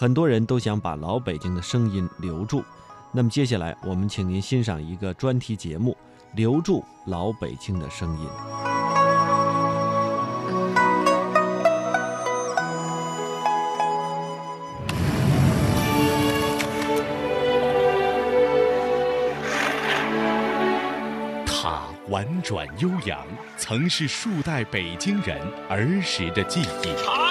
很多人都想把老北京的声音留住。那么接下来，我们请您欣赏一个专题节目《留住老北京的声音》。它婉转悠扬，曾是数代北京人儿时的记忆。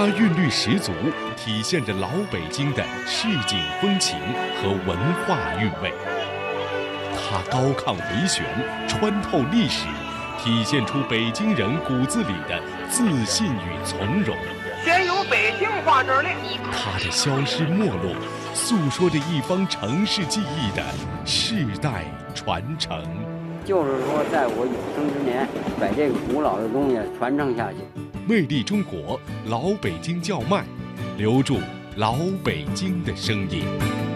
它韵律十足，体现着老北京的市井风情和文化韵味。它高亢回旋，穿透历史，体现出北京人骨子里的自信与从容。先有北京话这儿练，它的消失没落，诉说着一方城市记忆的世代传承。就是说，在我有生之年，把这个古老的东西传承下去。魅力中国，老北京叫卖，留住老北京的声音。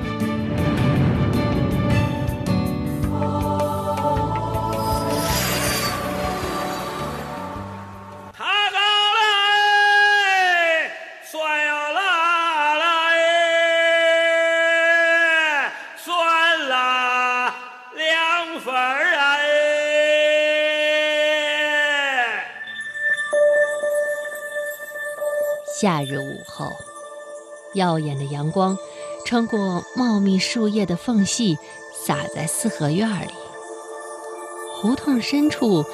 夏日午后，耀眼的阳光穿过茂密树叶的缝隙，洒在四合院里。胡同深处，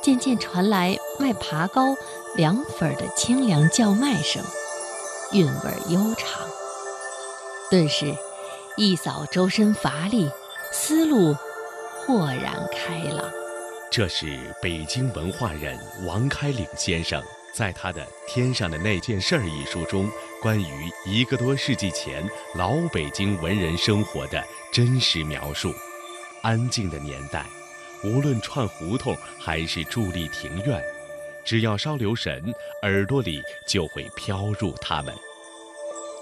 渐渐传来卖爬糕、凉粉的清凉叫卖声，韵味悠长。顿时，一扫周身乏力，思路豁然开朗。这是北京文化人王开岭先生在他的《天上的那件事儿》一书中，关于一个多世纪前老北京文人生活的真实描述。安静的年代，无论串胡同还是伫立庭院，只要稍留神，耳朵里就会飘入它们。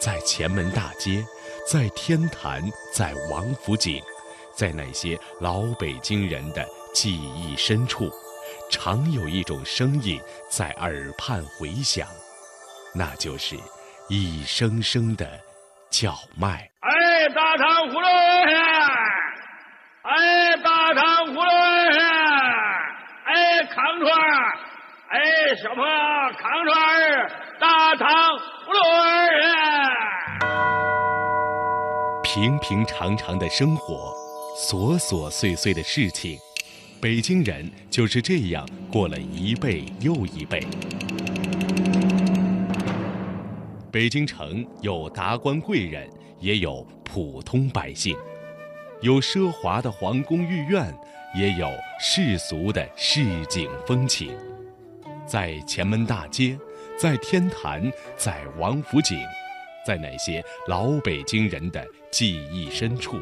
在前门大街，在天坛，在王府井，在那些老北京人的记忆深处，常有一种声音在耳畔回响，那就是一声声的叫卖。哎，大糖葫芦儿，哎，大糖葫芦儿，哎，康川儿，哎，小朋友，康川儿，大糖葫芦儿。平平常常的生活，琐琐碎碎的事情，北京人就是这样过了一辈又一辈。北京城有达官贵人，也有普通百姓，有奢华的皇宫御苑，也有世俗的市井风情。在前门大街，在天坛，在王府井，在那些老北京人的记忆深处，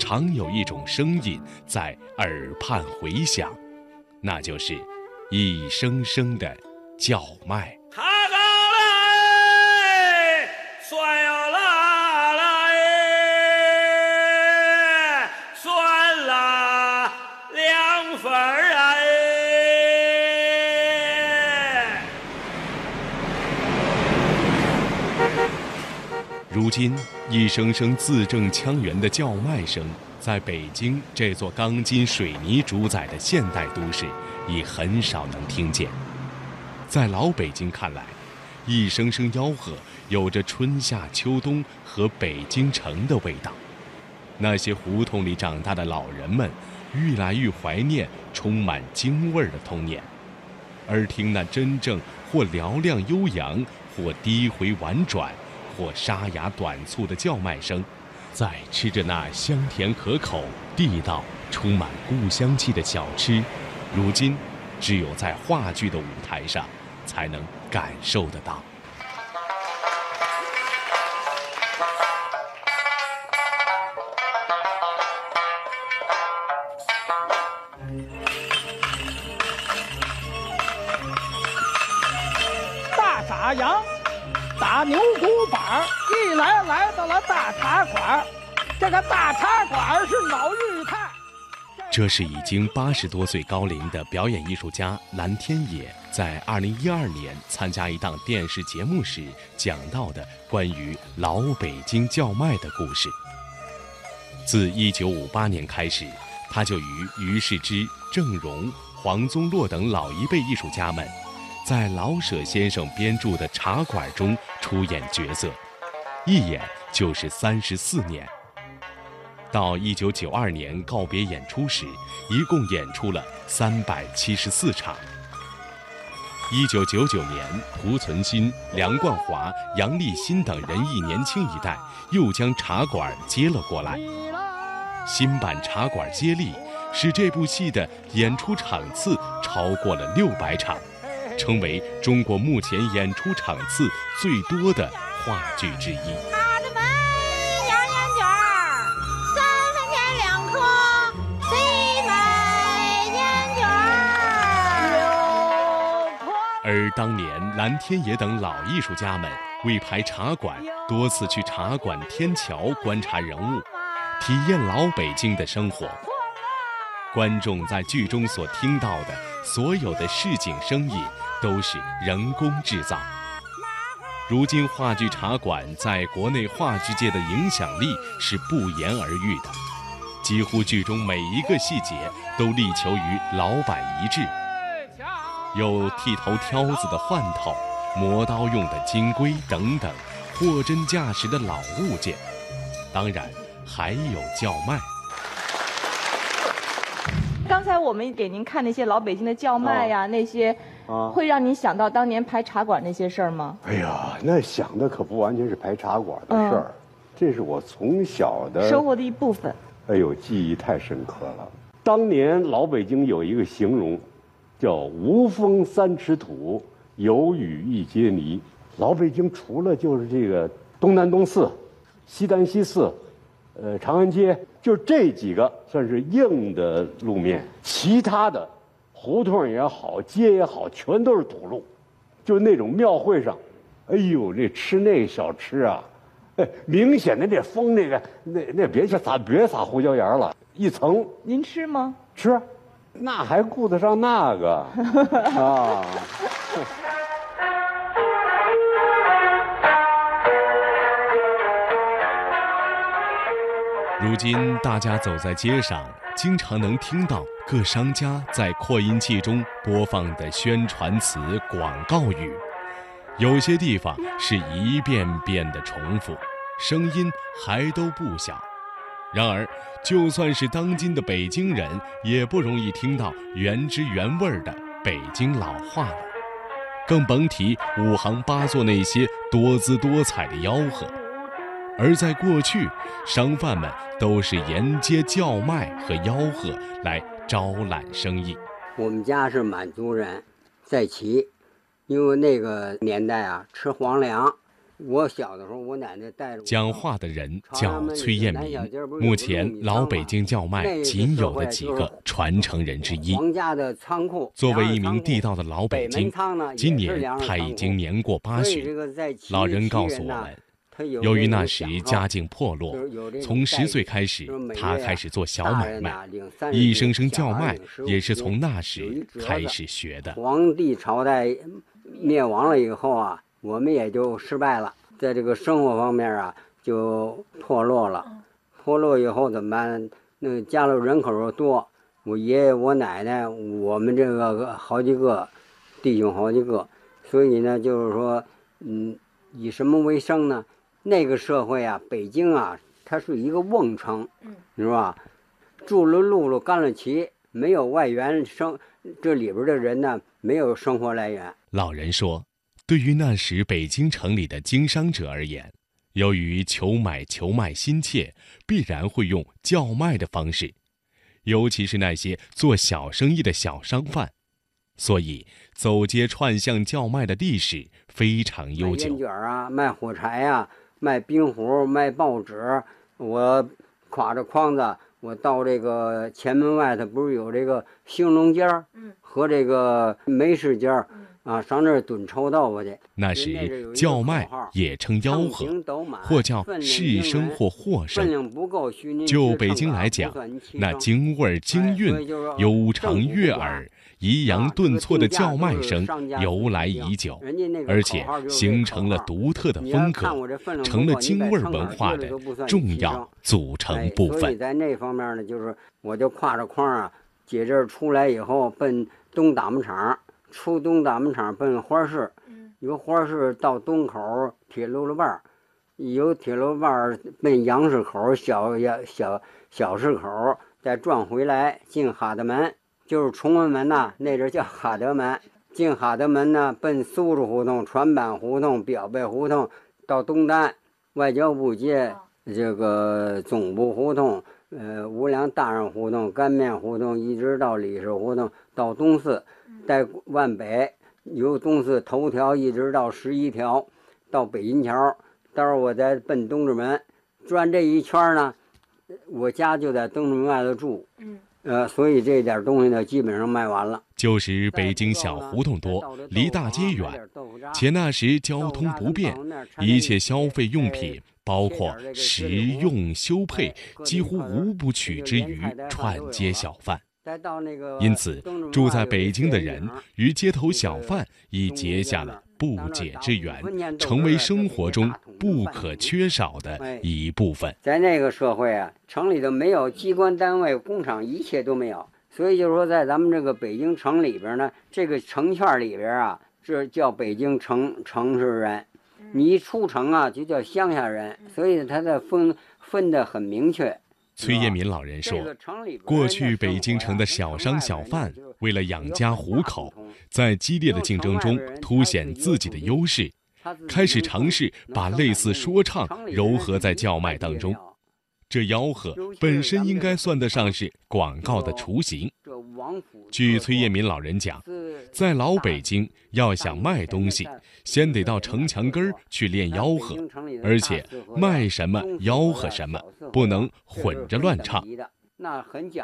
常有一种声音在耳畔回响，那就是一声声的叫卖。如今，一声声字正腔圆的叫卖声，在北京这座钢筋水泥主宰的现代都市，已很少能听见。在老北京看来，一声声吆喝有着春夏秋冬和北京城的味道。那些胡同里长大的老人们，愈来愈怀念充满京味儿的童年，而听那真正或嘹亮悠扬，或低回婉转，或沙哑短促的叫卖声，在吃着那香甜可口、地道、充满故乡气的小吃，如今只有在话剧的舞台上才能感受得到。大傻羊打牛骨板儿，一来来到了大茶馆儿。这个大茶馆儿是老裕泰。这是已经八十多岁高龄的表演艺术家蓝天野在二零一二年参加一档电视节目时讲到的关于老北京叫卖的故事。自一九五八年开始，他就与于世之、郑融、黄宗洛等老一辈艺术家们，在老舍先生编著的《茶馆》中出演角色，一演就是三十四年。到一九九二年告别演出时，一共演出了三百七十四场。一九九九年，胡存新、梁冠华、杨立新等人艺年轻一代又将茶馆接了过来。新版茶馆接力，使这部戏的演出场次超过了六百场，成为中国目前演出场次最多的话剧之一。而当年蓝天野等老艺术家们为排茶馆，多次去茶馆天桥观察人物，体验老北京的生活。观众在剧中所听到的所有的市井声音，都是人工制造。如今话剧茶馆在国内话剧界的影响力是不言而喻的，几乎剧中每一个细节都力求与老板一致。有剃头挑子的换头、磨刀用的金龟等等，货真价实的老物件。当然，还有叫卖。刚才我们给您看那些老北京的叫卖呀，那些，会让你想到当年排茶馆那些事儿吗？哎呀，那想的可不完全是排茶馆的事儿，这是我从小的生活的一部分。哎呦，记忆太深刻了。当年老北京有一个形容。叫无风三尺土，有雨一街泥。老北京除了就是这个东南东四、西单西四，呃，长安街，就这几个算是硬的路面，其他的胡同也好，街也好，全都是土路。就那种庙会上，哎呦，那吃那小吃啊，哎，明显的那封那个那那别撒别撒胡椒盐了，一层。您吃吗？吃。那还顾得上那个 啊？如今大家走在街上，经常能听到各商家在扩音器中播放的宣传词、广告语，有些地方是一遍遍的重复，声音还都不小。然而，就算是当今的北京人，也不容易听到原汁原味的北京老话了，更甭提五行八作那些多姿多彩的吆喝。而在过去，商贩们都是沿街叫卖和吆喝来招揽生意。我们家是满族人，在齐，因为那个年代啊，吃皇粮。我小的时候，我奶奶带着。讲话的人叫崔彦民，目前老北京叫卖仅有的几个传承人之一。皇家的仓库。作为一名地道的老北京，今年他已经年过八旬。老人告诉我们，由于那时家境破落，从十岁开始，他开始做小买卖，一声声叫卖也是从那时开始学的。皇帝朝代灭亡了以后啊。我们也就失败了，在这个生活方面啊，就破落了。破落以后怎么办？那家里人口又多，我爷爷、我奶奶，我们这个好几个弟兄好几个，所以呢，就是说，嗯，以什么为生呢？那个社会啊，北京啊，它是一个瓮城，是吧？住了路了干了齐，没有外援生，这里边的人呢，没有生活来源。老人说。对于那时北京城里的经商者而言，由于求买求卖心切，必然会用叫卖的方式，尤其是那些做小生意的小商贩，所以走街串巷叫卖的历史非常悠久。烟卷啊，卖火柴呀，卖冰壶，卖报纸。我挎着筐子，我到这个前门外头，不是有这个兴隆街儿和这个梅市街儿。啊，上那儿炖臭豆腐去。那时叫卖也称吆喝，或叫市声或货声。就北京来讲，那京味儿京韵、悠长悦耳、抑扬顿挫的叫卖声由来已久，而且形成了独特的风格，成了京味文化的重要组成部分。所以在那方面呢，就是我就挎着筐啊，解这儿出来以后奔东打木厂。出东大门厂奔花市，由花市到东口铁路路半由铁路半奔杨市口小小小小市口，再转回来进哈德门，就是崇文门呐，那阵叫哈德门。进哈德门呢，奔苏州胡同、船板胡同、表背胡同，到东单外交部街这个总部胡同，呃，无良大人胡同、干面胡同，一直到李氏胡同，到东四。在万北由东四头条一直到十一条，到北银桥，到时候我再奔东直门，转这一圈呢，我家就在东直门外头住，嗯，呃，所以这点东西呢，基本上卖完了。旧时北京小胡同多，离大街远，且那时交通不便，一切消费用品，包括食用修配，几乎无不取之于串街小贩。因此，住在北京的人与街头小贩已结下了不解之缘，成为生活中不可缺少的一部分。在那个社会啊，城里头没有机关单位、工厂，一切都没有。所以就是说，在咱们这个北京城里边呢，这个城圈里边啊，这叫北京城城市人；你一出城啊，就叫乡下人。所以他的分分的很明确。崔业民老人说：“过去北京城的小商小贩为了养家糊口，在激烈的竞争中凸显自己的优势，开始尝试把类似说唱糅合在叫卖当中。这吆喝本身应该算得上是广告的雏形。据崔业民老人讲，在老北京要想卖东西，先得到城墙根儿去练吆喝，而且卖什么吆喝什么。”不能混着乱唱，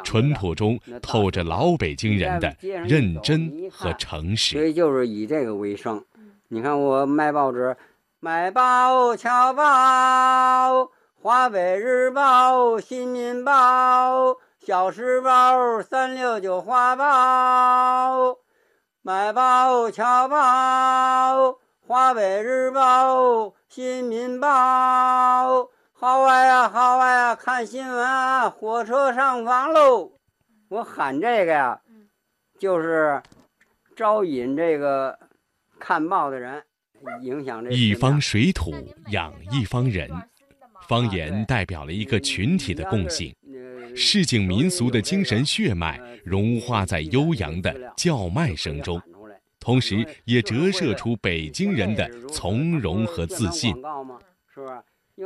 淳朴中透着老北京人的认真和诚实。所以就是以这个为生。你看我卖报纸，买报瞧报，华北日报、新民报、小时报、三六九画报，卖报侨报，华北日报、新民报。好啊呀，好啊呀！看新闻啊，火车上房喽！我喊这个呀，就是招引这个看报的人，影响这一方水土养一方人，方言代表了一个群体的共性，市井民俗的精神血脉融化在悠扬的叫卖声中，同时也折射出北京人的从容和自信，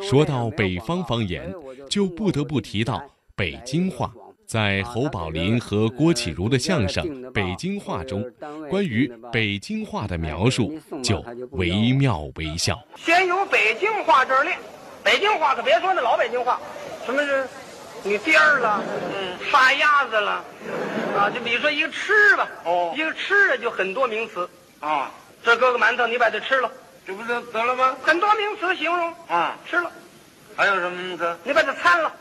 说到北方方言，就不得不提到北京话。在侯宝林和郭启儒的相声《北京话》中，关于北京话的描述就惟妙惟肖。先由北京话这儿练，北京话可别说那老北京话，什么是，你颠儿了，嗯，杀鸭子了，啊，就比如说一个吃吧，哦，一个吃的就很多名词，啊，这搁个馒头，你把它吃了。这不就得了吗？很多名词形容。啊，吃了，还有什么名词？你把它参了，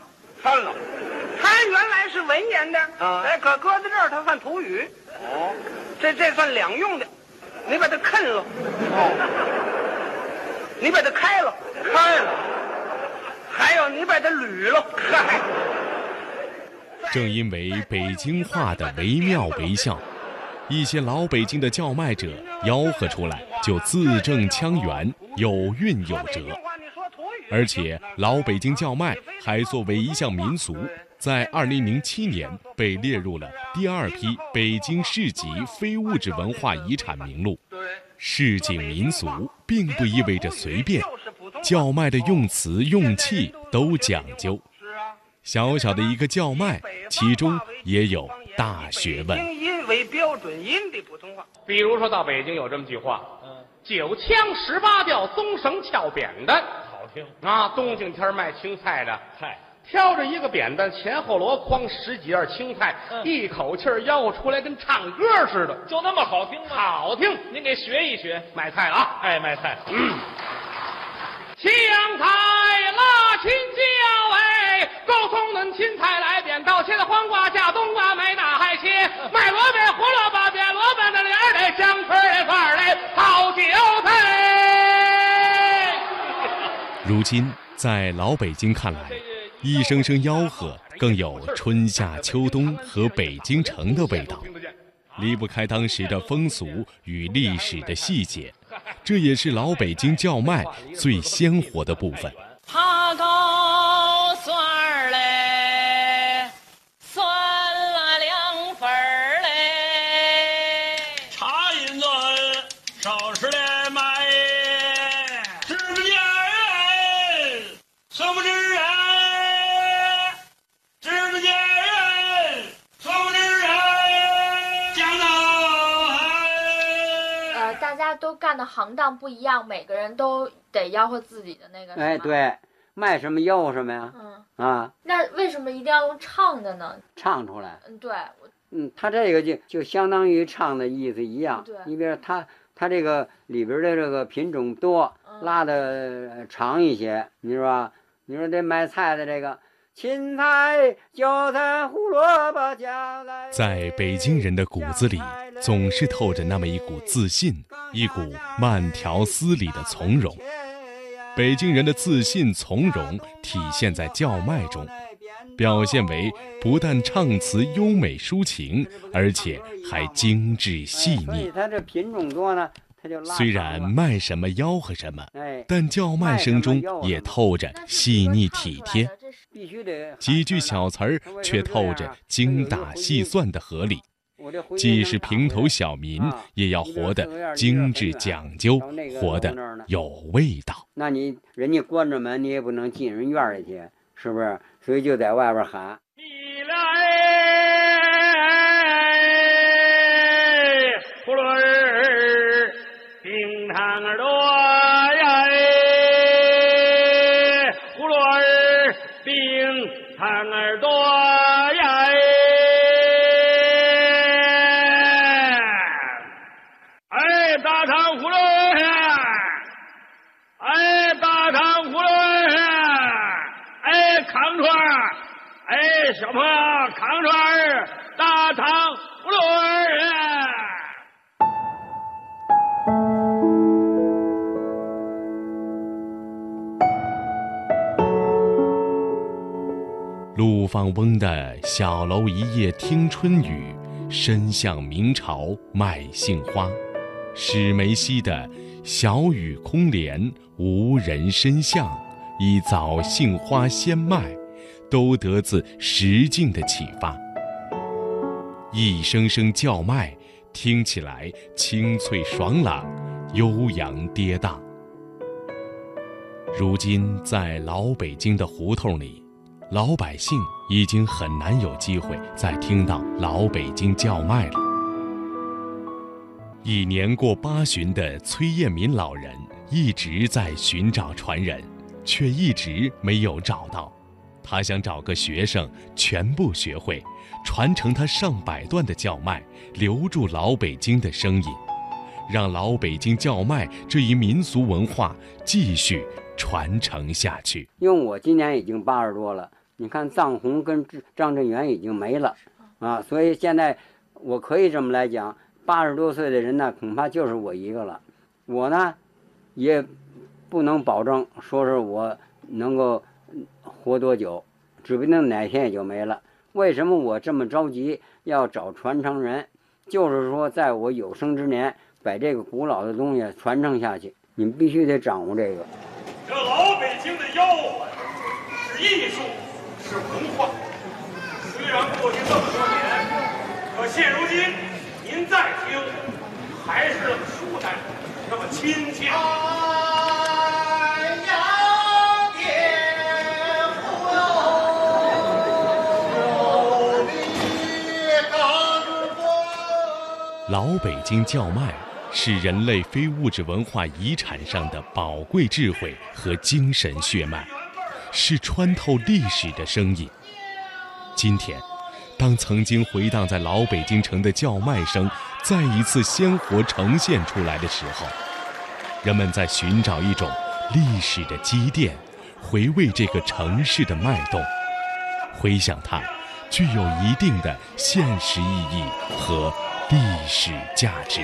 参了，参原来是文言的。啊，哎，可搁在这儿它算土语。哦，这这算两用的，你把它啃了，哦，你把它开了，开了，还有你把它捋了，嗨。正因为北京话的惟妙惟肖。一些老北京的叫卖者吆喝出来就字正腔圆，有韵有辙。而且老北京叫卖还作为一项民俗，在2007年被列入了第二批北京市级非物质文化遗产名录。市井民俗并不意味着随便，叫卖的用词用气都讲究。小小的一个叫卖，其中也有大学问。为标准音的普通话，比如说到北京有这么句话，嗯，九腔十八调，松绳翘扁担，好听啊。冬景天卖青菜的，嗨，挑着一个扁担，前后箩筐，十几样青菜，一口气儿吆喝出来，跟唱歌似的，就那么好听吗？好听！您给学一学，卖菜了啊！哎，卖菜。嗯，青菜辣青椒哎，高葱嫩青菜来扁豆，切的黄瓜加冬瓜没那还切，卖萝卜胡萝卜扁萝卜的脸儿嘞，香椿儿范儿嘞，好韭菜。如今在老北京看来。一声声吆喝，更有春夏秋冬和北京城的味道，离不开当时的风俗与历史的细节，这也是老北京叫卖最鲜活的部分。都干的行当不一样，每个人都得吆喝自己的那个。哎，对，卖什么吆喝什么呀？嗯啊，那为什么一定要用唱的呢？唱出来。嗯，对。嗯，他这个就就相当于唱的意思一样。对。你比如他他这个里边的这个品种多，拉的长一些，你说吧？你说这卖菜的这个。青菜、韭菜、胡萝卜加来。在北京人的骨子里，总是透着那么一股自信，一股慢条斯理的从容。北京人的自信从容体现在叫卖中，表现为不但唱词优美抒情，而且还精致细腻。它这品种多呢。虽然卖什么吆喝什么，但叫卖声中也透着细腻体贴，几句小词儿却透着精打细算的合理。既是平头小民，也要活得精致讲究，活得有味道。那你人家关着门，你也不能进人院里去，是不是？所以就在外边喊。你来，葫芦儿。冰糖耳朵呀，葫芦儿，冰糖耳朵呀，哎，哎大糖葫芦哎，大糖葫芦哎，康串哎，小朋放翁的小楼一夜听春雨，深巷明朝卖杏花。史梅溪的小雨空帘，无人深巷，一早杏花先卖，都得自石径的启发。一声声叫卖，听起来清脆爽朗，悠扬跌宕。如今在老北京的胡同里。老百姓已经很难有机会再听到老北京叫卖了。已年过八旬的崔彦民老人一直在寻找传人，却一直没有找到。他想找个学生全部学会，传承他上百段的叫卖，留住老北京的声音，让老北京叫卖这一民俗文化继续传承下去。因为我今年已经八十多了。你看，藏红跟张振元已经没了，啊，所以现在我可以这么来讲，八十多岁的人呢，恐怕就是我一个了。我呢，也不能保证说是我能够活多久，指不定哪天也就没了。为什么我这么着急要找传承人？就是说，在我有生之年，把这个古老的东西传承下去。你们必须得掌握这个。这老北京的吆喝是艺术。是文化，虽然过去这么多年，可现如今您再听，还是那么舒坦，那么亲切。老北京叫卖是人类非物质文化遗产上的宝贵智慧和精神血脉。是穿透历史的声音。今天，当曾经回荡在老北京城的叫卖声再一次鲜活呈现出来的时候，人们在寻找一种历史的积淀，回味这个城市的脉动，回想它具有一定的现实意义和历史价值。